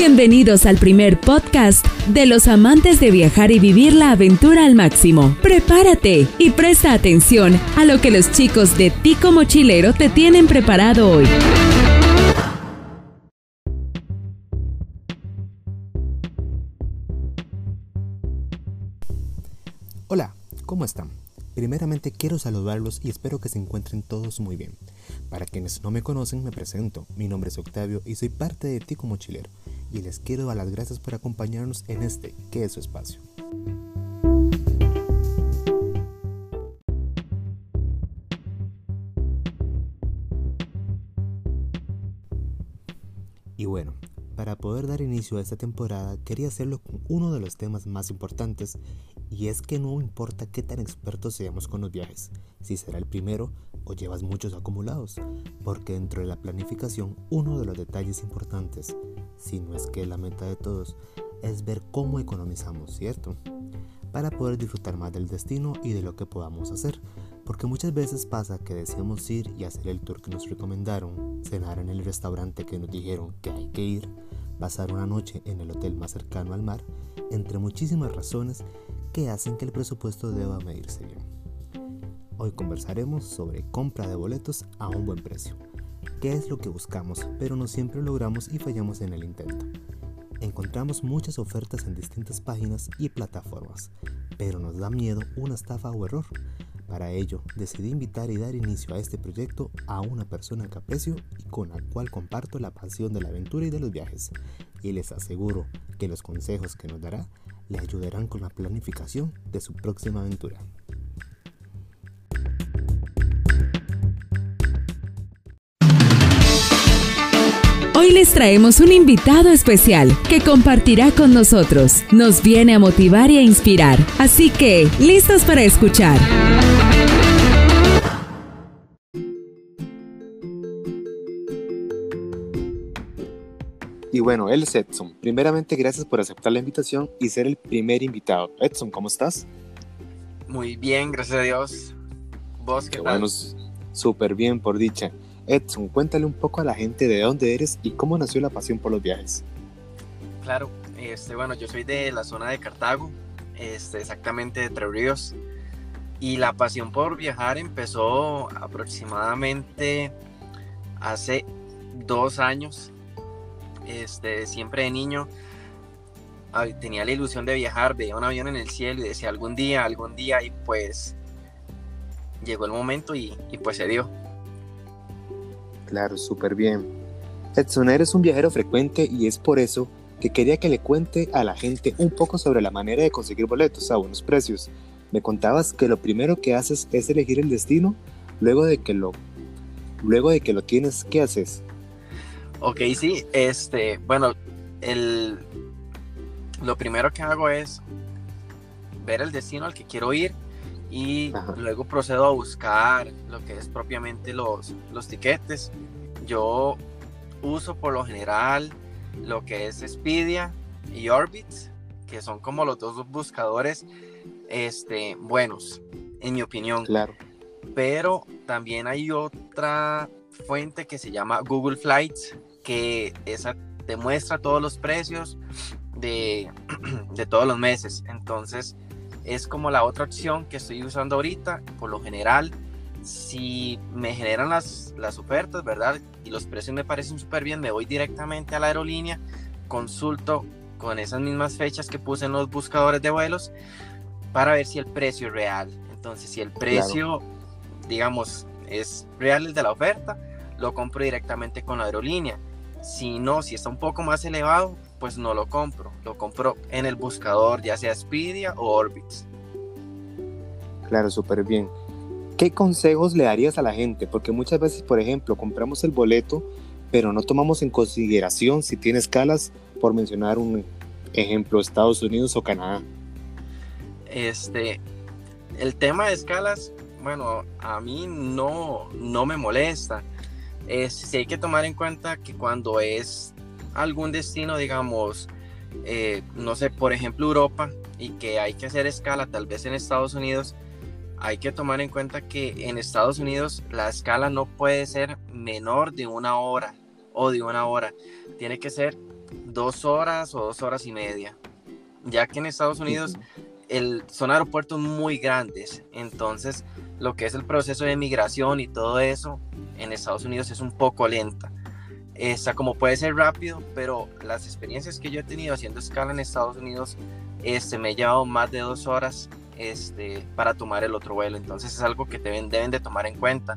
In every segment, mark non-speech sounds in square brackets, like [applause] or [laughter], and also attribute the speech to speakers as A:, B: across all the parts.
A: Bienvenidos al primer podcast de los amantes de viajar y vivir la aventura al máximo. Prepárate y presta atención a lo que los chicos de Tico Mochilero te tienen preparado hoy.
B: Hola, ¿cómo están? Primeramente quiero saludarlos y espero que se encuentren todos muy bien. Para quienes no me conocen, me presento. Mi nombre es Octavio y soy parte de Tico Mochilero y les quiero dar las gracias por acompañarnos en este, que es su espacio. Y bueno, para poder dar inicio a esta temporada quería hacerlo con uno de los temas más importantes y es que no importa qué tan expertos seamos con los viajes, si será el primero o llevas muchos acumulados, porque dentro de la planificación uno de los detalles importantes, si no es que la meta de todos, es ver cómo economizamos, ¿cierto? Para poder disfrutar más del destino y de lo que podamos hacer, porque muchas veces pasa que deseamos ir y hacer el tour que nos recomendaron, cenar en el restaurante que nos dijeron que hay que ir, pasar una noche en el hotel más cercano al mar, entre muchísimas razones que hacen que el presupuesto deba medirse bien. Hoy conversaremos sobre compra de boletos a un buen precio. ¿Qué es lo que buscamos, pero no siempre logramos y fallamos en el intento? Encontramos muchas ofertas en distintas páginas y plataformas, pero nos da miedo una estafa o error. Para ello, decidí invitar y dar inicio a este proyecto a una persona que aprecio y con la cual comparto la pasión de la aventura y de los viajes. Y les aseguro que los consejos que nos dará le ayudarán con la planificación de su próxima aventura.
A: Hoy les traemos un invitado especial que compartirá con nosotros. Nos viene a motivar y a inspirar. Así que, ¿listos para escuchar?
B: Y bueno, él es Edson. Primeramente, gracias por aceptar la invitación y ser el primer invitado. Edson, ¿cómo estás?
C: Muy bien, gracias a Dios. ¿Vos qué,
B: qué
C: tal?
B: Bueno, súper bien, por dicha. Edson, cuéntale un poco a la gente de dónde eres y cómo nació la pasión por los viajes.
C: Claro, este, bueno, yo soy de la zona de Cartago, este, exactamente de Tres Ríos. Y la pasión por viajar empezó aproximadamente hace dos años. Este, siempre de niño tenía la ilusión de viajar, veía un avión en el cielo y decía algún día, algún día, y pues llegó el momento y, pues se dio.
B: Claro, súper bien. Edson, eres un viajero frecuente y es por eso que quería que le cuente a la gente un poco sobre la manera de conseguir boletos a buenos precios. Me contabas que lo primero que haces es elegir el destino, luego de que lo, luego de que lo tienes, ¿qué haces?
C: Ok, sí, este, bueno, el, lo primero que hago es ver el destino al que quiero ir y Ajá. luego procedo a buscar lo que es propiamente los, los tiquetes. Yo uso por lo general lo que es Expedia y Orbitz, que son como los dos buscadores este, buenos, en mi opinión.
B: Claro.
C: Pero también hay otra fuente que se llama Google Flights, que esa te muestra todos los precios de, [clears throat] de todos los meses. Entonces, es como la otra opción que estoy usando ahorita. Por lo general, si me generan las, las ofertas, ¿verdad? Y los precios me parecen súper bien, me voy directamente a la aerolínea, consulto con esas mismas fechas que puse en los buscadores de vuelos para ver si el precio es real. Entonces, si el precio, claro. digamos, es real el de la oferta, lo compro directamente con la aerolínea. Si no, si está un poco más elevado, pues no lo compro. Lo compro en el buscador, ya sea Expedia o Orbitz.
B: Claro, súper bien. ¿Qué consejos le darías a la gente? Porque muchas veces, por ejemplo, compramos el boleto, pero no tomamos en consideración si tiene escalas, por mencionar un ejemplo, Estados Unidos o Canadá.
C: Este, el tema de escalas, bueno, a mí no, no me molesta. Es, sí hay que tomar en cuenta que cuando es algún destino, digamos, eh, no sé, por ejemplo Europa, y que hay que hacer escala tal vez en Estados Unidos, hay que tomar en cuenta que en Estados Unidos la escala no puede ser menor de una hora o de una hora. Tiene que ser dos horas o dos horas y media. Ya que en Estados Unidos el, son aeropuertos muy grandes, entonces lo que es el proceso de migración y todo eso en Estados Unidos es un poco lenta. Esa como puede ser rápido, pero las experiencias que yo he tenido haciendo escala en Estados Unidos, este, me he llevado más de dos horas este, para tomar el otro vuelo. Entonces es algo que deben, deben de tomar en cuenta.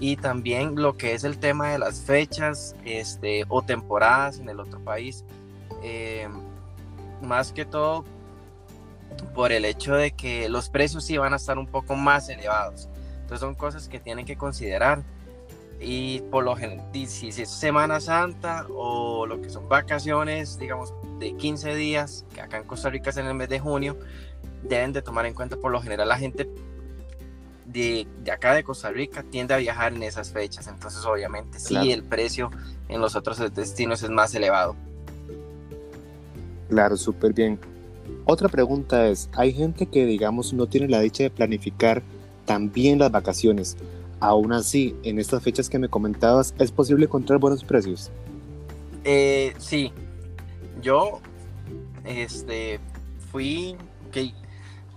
C: Y también lo que es el tema de las fechas este, o temporadas en el otro país. Eh, más que todo por el hecho de que los precios sí van a estar un poco más elevados. Entonces son cosas que tienen que considerar. Y por lo general, si es Semana Santa o lo que son vacaciones, digamos, de 15 días, que acá en Costa Rica es en el mes de junio, deben de tomar en cuenta por lo general la gente de, de acá de Costa Rica tiende a viajar en esas fechas. Entonces obviamente sí el precio en los otros destinos es más elevado.
B: Claro, súper bien. Otra pregunta es, hay gente que digamos no tiene la dicha de planificar también las vacaciones. Aún así, en estas fechas que me comentabas, ¿es posible encontrar buenos precios?
C: Eh, sí, yo este, fui, que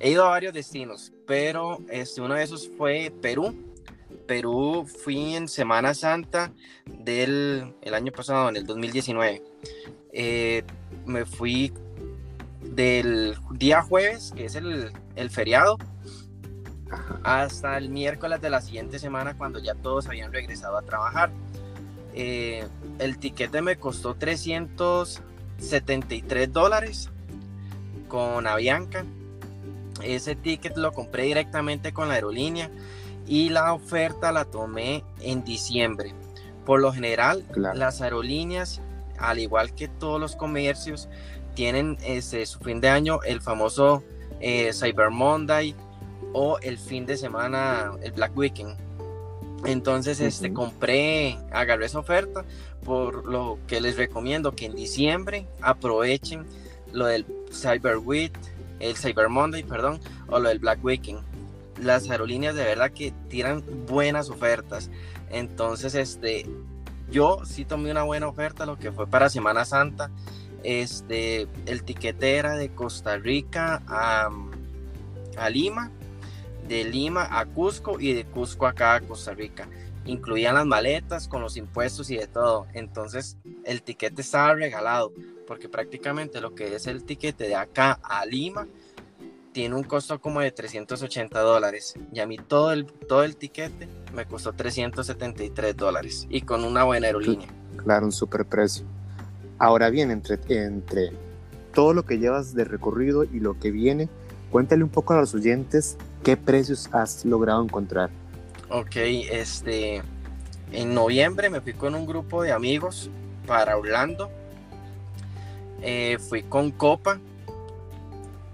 C: he ido a varios destinos, pero este, uno de esos fue Perú. Perú fui en Semana Santa del el año pasado, en el 2019. Eh, me fui del día jueves, que es el, feriado, hasta el miércoles de la siguiente semana cuando ya todos habían regresado a trabajar. Eh, el tiquete me costó 373 dólares con Avianca. Ese ticket lo compré directamente con la aerolínea y la oferta la tomé en diciembre. Por lo general, las aerolíneas, al igual que todos los comercios, tienen este, su fin de año el famoso eh, Cyber Monday o el fin de semana, el Black Weekend. Entonces, este, compré, agarré esa oferta, por lo que les recomiendo que en diciembre aprovechen lo del Cyber Week, el Cyber Monday, perdón, o lo del Black Weekend. Las aerolíneas de verdad que tiran buenas ofertas. Entonces, este, yo sí tomé una buena oferta, lo que fue para Semana Santa. Este, el tiquete era de Costa Rica a, a Lima, de Lima a Cusco y de Cusco acá a Costa Rica. Incluían las maletas con los impuestos y de todo. Entonces el tiquete estaba regalado porque prácticamente lo que es el tiquete de acá a Lima tiene un costo como de 380 dólares y a mí todo el, todo el tiquete me costó 373 dólares y con una buena aerolínea.
B: Claro, un super precio. Ahora bien, entre, entre todo lo que llevas de recorrido y lo que viene, cuéntale un poco a los oyentes qué precios has logrado encontrar.
C: Ok, este, en noviembre me fui con un grupo de amigos para Orlando. Eh, fui con Copa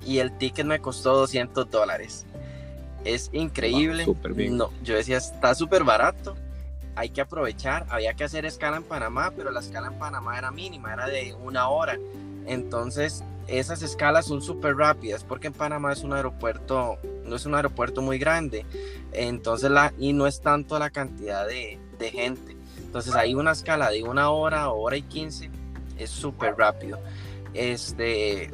C: y el ticket me costó 200 dólares. Es increíble. no, yo decía, está súper barato hay que aprovechar, había que hacer escala en Panamá, pero la escala en Panamá era mínima, era de una hora. Entonces, esas escalas son súper rápidas porque en Panamá es un aeropuerto, no es un aeropuerto muy grande, entonces la, y no es tanto la cantidad de, gente. Entonces, hay una escala de una hora, hora y quince, es súper rápido. Este,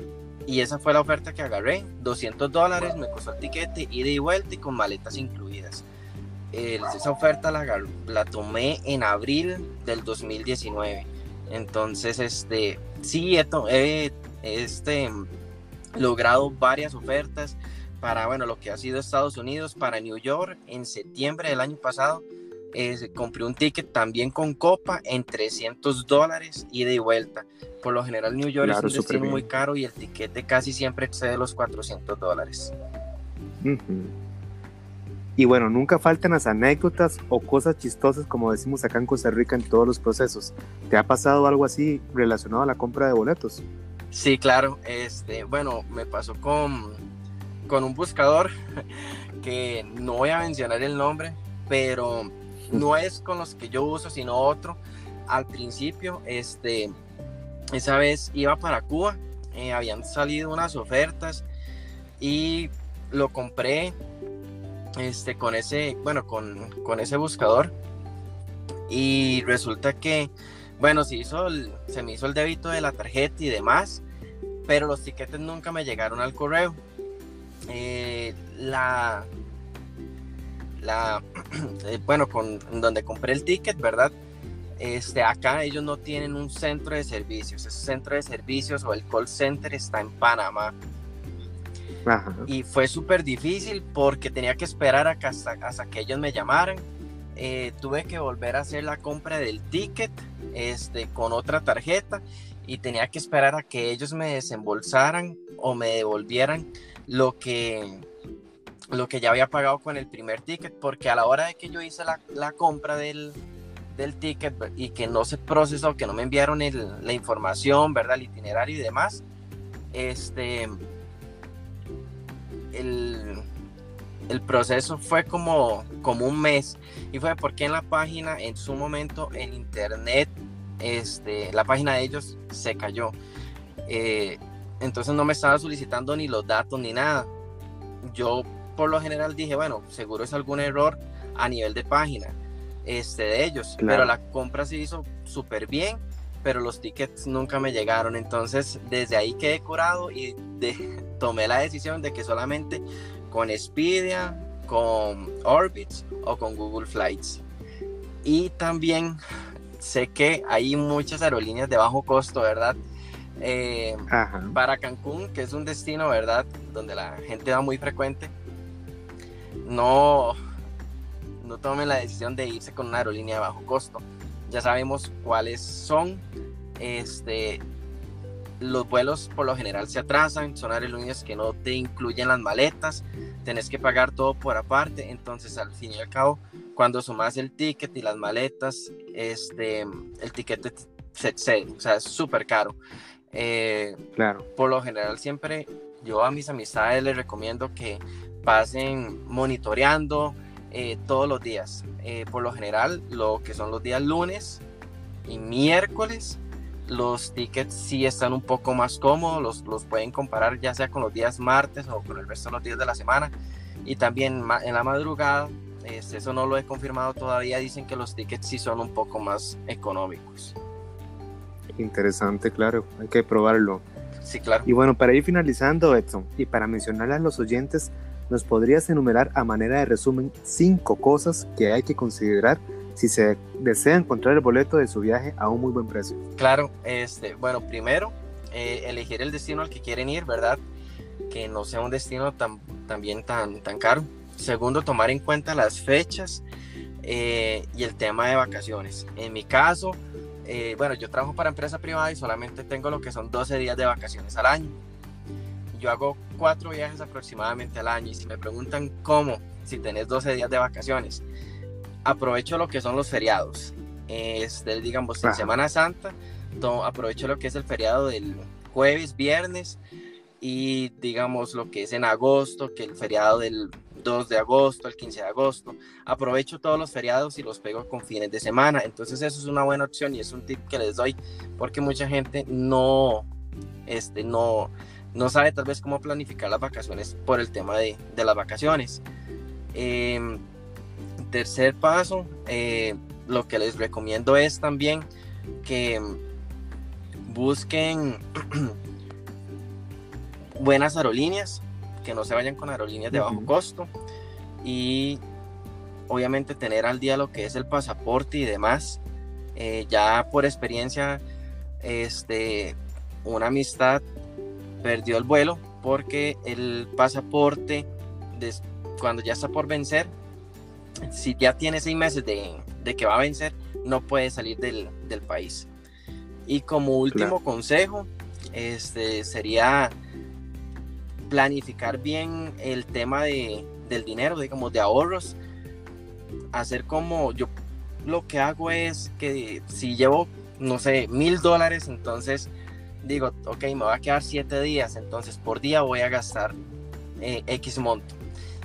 C: y esa fue la oferta que agarré, 200 dólares, me costó el tiquete, ida y vuelta y con maletas incluidas esa oferta la, la tomé en abril del 2019. Entonces, este, sí, he, este, logrado varias ofertas para, bueno, lo que ha sido Estados Unidos, para New York, en septiembre del año pasado, compré un ticket también con copa en 300 dólares ida y vuelta. Por lo general, New York es un destino muy caro y el tiquete casi siempre excede los 400 dólares.
B: Y bueno, nunca faltan las anécdotas o cosas chistosas, como decimos acá en Costa Rica, en todos los procesos. ¿Te ha pasado algo así relacionado a la compra de boletos?
C: Sí, claro. Este, bueno, me pasó con, con un buscador [laughs] que no voy a mencionar el nombre, pero no es con los que yo uso, sino otro. Al principio, este, esa vez iba para Cuba, eh, habían salido unas ofertas y lo compré este, con ese, bueno, con, ese buscador. Y resulta que bueno, se, hizo se me hizo el débito de la tarjeta y demás, pero los tiquetes nunca me llegaron al correo. Eh, la, la, [clears throat] eh, bueno, con donde compré el ticket, ¿verdad? Este, acá ellos no tienen un centro de servicios. Ese centro de servicios o el call center está en Panamá. Y fue súper difícil porque tenía que esperar hasta, hasta que ellos me llamaran. Eh, tuve que volver a hacer la compra del ticket este, con otra tarjeta y tenía que esperar a que ellos me desembolsaran o me devolvieran lo que, lo que ya había pagado con el primer ticket, porque a la hora de que yo hice la, la compra del, del ticket y que no se procesó, que no me enviaron la información, ¿verdad? El itinerario y demás, este, el, el proceso fue como, como un mes y fue porque en la página, en su momento, en internet, este, la página de ellos se cayó. Eh, entonces no me estaba solicitando ni los datos ni nada. Yo por lo general dije, bueno, seguro es algún error a nivel de página este, de ellos. Pero la compra se hizo súper bien, pero los tickets nunca me llegaron. Entonces, desde ahí quedé curado y tomé la decisión de que solamente con Expedia, con Orbitz o con Google Flights. Y también sé que hay muchas aerolíneas de bajo costo, ¿verdad? Eh, para Cancún, que es un destino, ¿verdad? Donde la gente va muy frecuente. No, no tomen la decisión de irse con una aerolínea de bajo costo. Ya sabemos cuáles son. Este, los vuelos por lo general se atrasan, son aerolíneas que no te incluyen las maletas, tenés que pagar todo por aparte, entonces al fin y al cabo, cuando sumas el ticket y las maletas, este, el ticket se excede, o sea, es súper caro. Eh, claro. Por lo general siempre yo a mis amistades les recomiendo que pasen monitoreando, eh, todos los días. Eh, por lo general, lo que son los días lunes y miércoles, los tickets sí están un poco más cómodos, los, los pueden comparar ya sea con los días martes o con el resto de los días de la semana. Y también en la madrugada, este, eso no lo he confirmado todavía, dicen que los tickets sí son un poco más económicos.
B: Interesante, claro, hay que probarlo.
C: Sí, claro.
B: Y bueno, para ir finalizando, Edson, y para mencionarle a los oyentes ¿Nos podrías enumerar a manera de resumen cinco cosas que hay que considerar si se desea encontrar el boleto de su viaje a un muy buen precio?
C: Claro, este, bueno, primero, eh, elegir el destino al que quieren ir, ¿verdad? Que no sea un destino tan, también tan, tan caro. Segundo, tomar en cuenta las fechas eh, y el tema de vacaciones. En mi caso, eh, bueno, yo trabajo para empresa privada y solamente tengo lo que son 12 días de vacaciones al año yo hago cuatro viajes aproximadamente al año y si me preguntan cómo, si tenés 12 días de vacaciones, aprovecho lo que son los feriados. Este, digamos, en Semana Santa, aprovecho lo que es el feriado del jueves, viernes y digamos lo que es en agosto, que el feriado del 2 de agosto, el 15 de agosto. Aprovecho todos los feriados y los pego con fines de semana. Entonces eso es una buena opción y es un tip que les doy porque mucha gente no, este, no, no sabe tal vez cómo planificar las vacaciones por el tema de, las vacaciones. Em, tercer paso, eh, lo que les recomiendo es también que busquen [clears throat] buenas aerolíneas, que no se vayan con aerolíneas de bajo costo y obviamente tener al día lo que es el pasaporte y demás. Eh, ya por experiencia, este, una amistad perdió el vuelo porque el pasaporte, cuando ya está por vencer, si ya tiene seis meses de, que va a vencer, no puede salir del, país. Y como último consejo, este, sería planificar bien el tema de, del dinero, digamos, de ahorros. Hacer como yo lo que hago es que si llevo, no sé, mil dólares, entonces digo, ok, me va a quedar siete días, entonces por día voy a gastar eh, X monto.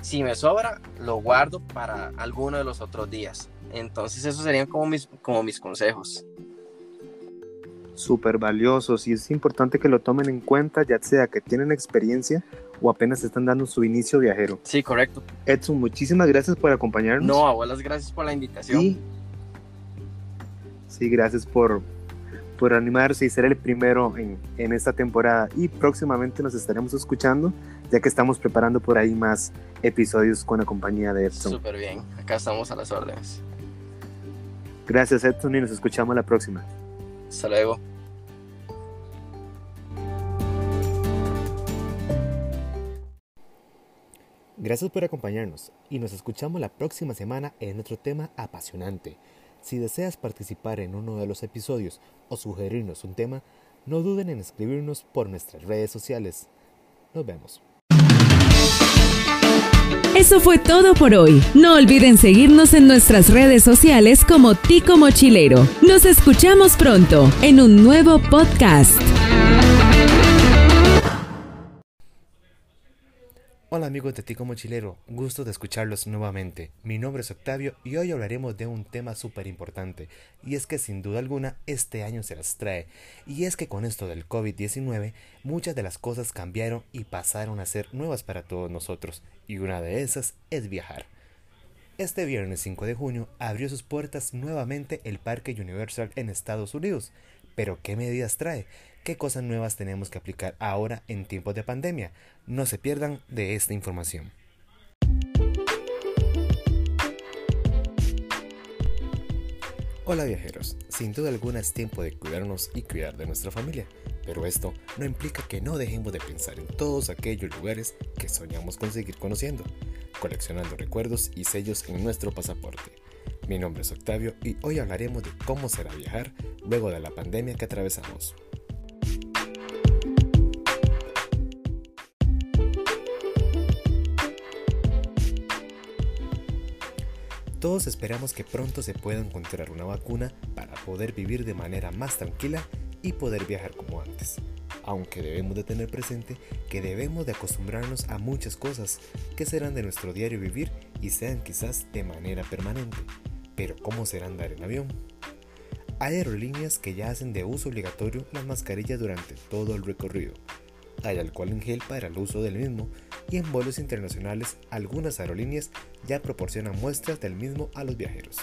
C: Si me sobra, lo guardo para alguno de los otros días. Entonces esos serían como mis, como mis consejos.
B: Súper valiosos y es importante que lo tomen en cuenta, ya sea que tienen experiencia o apenas están dando su inicio viajero.
C: Sí, correcto.
B: Edson, muchísimas gracias por acompañarnos.
C: No, abuelas, gracias por la invitación.
B: sí, gracias por, por animarse y ser el primero en, en, esta temporada. Y próximamente nos estaremos escuchando, ya que estamos preparando por ahí más episodios con la compañía de Edson.
C: Súper bien, acá estamos a las órdenes.
B: Gracias Edson y nos escuchamos la próxima.
C: Hasta luego.
B: Gracias por acompañarnos y nos escuchamos la próxima semana en otro tema apasionante. Si deseas participar en uno de los episodios o sugerirnos un tema, no duden en escribirnos por nuestras redes sociales. Nos vemos.
A: Eso fue todo por hoy. No olviden seguirnos en nuestras redes sociales como Tico Mochilero. Nos escuchamos pronto en un nuevo podcast.
B: Hola amigos de Tico Mochilero, gusto de escucharlos nuevamente. Mi nombre es Octavio y hoy hablaremos de un tema súper importante y es que sin duda alguna este año se las trae y es que con esto del COVID-19 muchas de las cosas cambiaron y pasaron a ser nuevas para todos nosotros y una de esas es viajar. Este viernes 5 de junio abrió sus puertas nuevamente el Parque Universal en Estados Unidos, pero ¿qué medidas trae? Qué cosas nuevas tenemos que aplicar ahora en tiempos de pandemia. No se pierdan de esta información. Hola viajeros, sin duda alguna es tiempo de cuidarnos y cuidar de nuestra familia, pero esto no implica que no dejemos de pensar en todos aquellos lugares que soñamos con seguir conociendo, coleccionando recuerdos y sellos en nuestro pasaporte. Mi nombre es Octavio y hoy hablaremos de cómo será viajar luego de la pandemia que atravesamos. Todos esperamos que pronto se pueda encontrar una vacuna para poder vivir de manera más tranquila y poder viajar como antes. Aunque debemos de tener presente que debemos de acostumbrarnos a muchas cosas que serán de nuestro diario vivir y sean quizás de manera permanente. Pero ¿cómo será andar en avión? Hay aerolíneas que ya hacen de uso obligatorio las mascarillas durante todo el recorrido. Hay alcohol en gel para el uso del mismo y en vuelos internacionales algunas aerolíneas ya proporcionan muestras del mismo a los viajeros.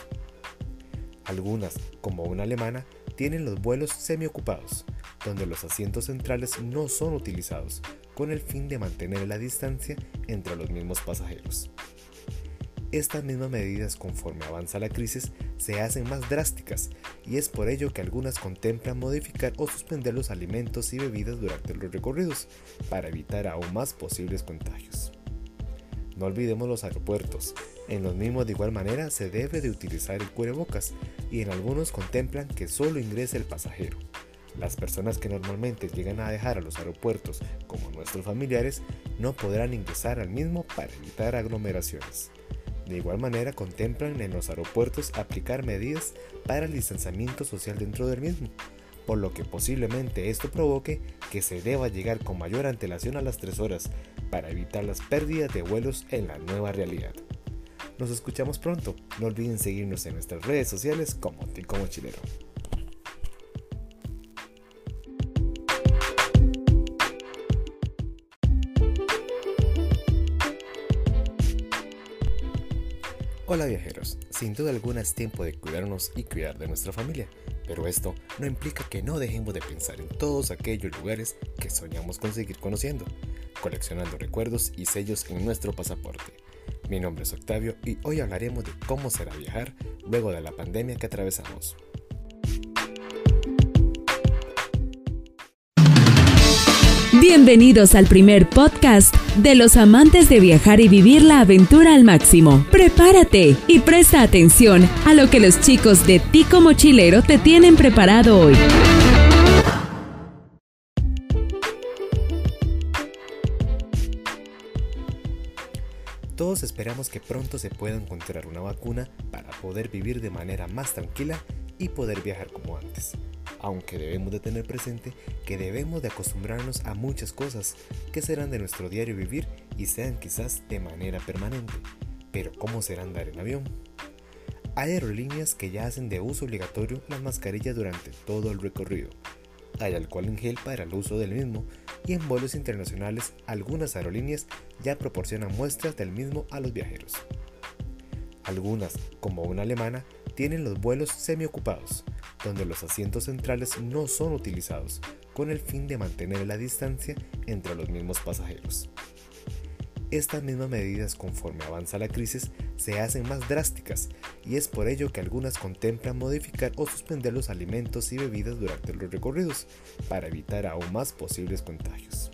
B: Algunas, como una alemana, tienen los vuelos semiocupados, donde los asientos centrales no son utilizados, con el fin de mantener la distancia entre los mismos pasajeros. Estas mismas medidas conforme avanza la crisis se hacen más drásticas y es por ello que algunas contemplan modificar o suspender los alimentos y bebidas durante los recorridos para evitar aún más posibles contagios. No olvidemos los aeropuertos. En los mismos de igual manera se debe de utilizar el cubrebocas y en algunos contemplan que solo ingrese el pasajero. Las personas que normalmente llegan a dejar a los aeropuertos, como nuestros familiares, no podrán ingresar al mismo para evitar aglomeraciones. De igual manera, contemplan en los aeropuertos aplicar medidas para el distanciamiento social dentro del mismo, por lo que posiblemente esto provoque que se deba llegar con mayor antelación a las 3 horas para evitar las pérdidas de vuelos en la nueva realidad. Nos escuchamos pronto, no olviden seguirnos en nuestras redes sociales como Tico Mochilero. Hola viajeros, sin duda alguna es tiempo de cuidarnos y cuidar de nuestra familia, pero esto no implica que no dejemos de pensar en todos aquellos lugares que soñamos con seguir conociendo, coleccionando recuerdos y sellos en nuestro pasaporte. Mi nombre es Octavio y hoy hablaremos de cómo será viajar luego de la pandemia que atravesamos.
A: Bienvenidos al primer podcast de los amantes de viajar y vivir la aventura al máximo. Prepárate y presta atención a lo que los chicos de Tico Mochilero te tienen preparado hoy.
B: Todos esperamos que pronto se pueda encontrar una vacuna para poder vivir de manera más tranquila y poder viajar como antes aunque debemos de tener presente que debemos de acostumbrarnos a muchas cosas que serán de nuestro diario vivir y sean quizás de manera permanente. Pero ¿cómo será andar en avión? Hay aerolíneas que ya hacen de uso obligatorio las mascarillas durante todo el recorrido. Hay alcohol en gel para el uso del mismo y en vuelos internacionales algunas aerolíneas ya proporcionan muestras del mismo a los viajeros. Algunas, como una alemana, tienen los vuelos semiocupados, donde los asientos centrales no son utilizados, con el fin de mantener la distancia entre los mismos pasajeros. Estas mismas medidas conforme avanza la crisis se hacen más drásticas y es por ello que algunas contemplan modificar o suspender los alimentos y bebidas durante los recorridos para evitar aún más posibles contagios.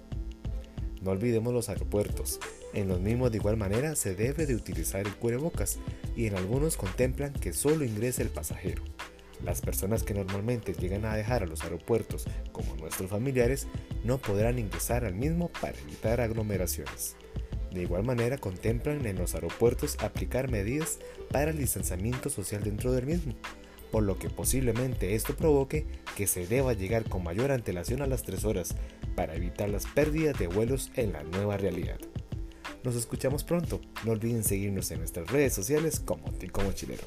B: No olvidemos los aeropuertos. En los mismos de igual manera se debe de utilizar el cubrebocas y en algunos contemplan que solo ingrese el pasajero. Las personas que normalmente llegan a dejar a los aeropuertos, como nuestros familiares, no podrán ingresar al mismo para evitar aglomeraciones. De igual manera, contemplan en los aeropuertos aplicar medidas para el distanciamiento social dentro del mismo, por lo que posiblemente esto provoque que se deba llegar con mayor antelación a las 3 horas para evitar las pérdidas de vuelos en la nueva realidad. Nos escuchamos pronto, no olviden seguirnos en nuestras redes sociales como Tico Mochilero.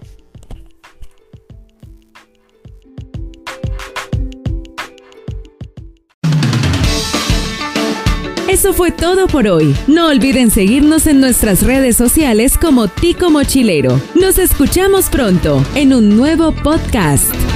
A: Eso fue todo por hoy. No olviden seguirnos en nuestras redes sociales como Tico Mochilero. Nos escuchamos pronto en un nuevo podcast.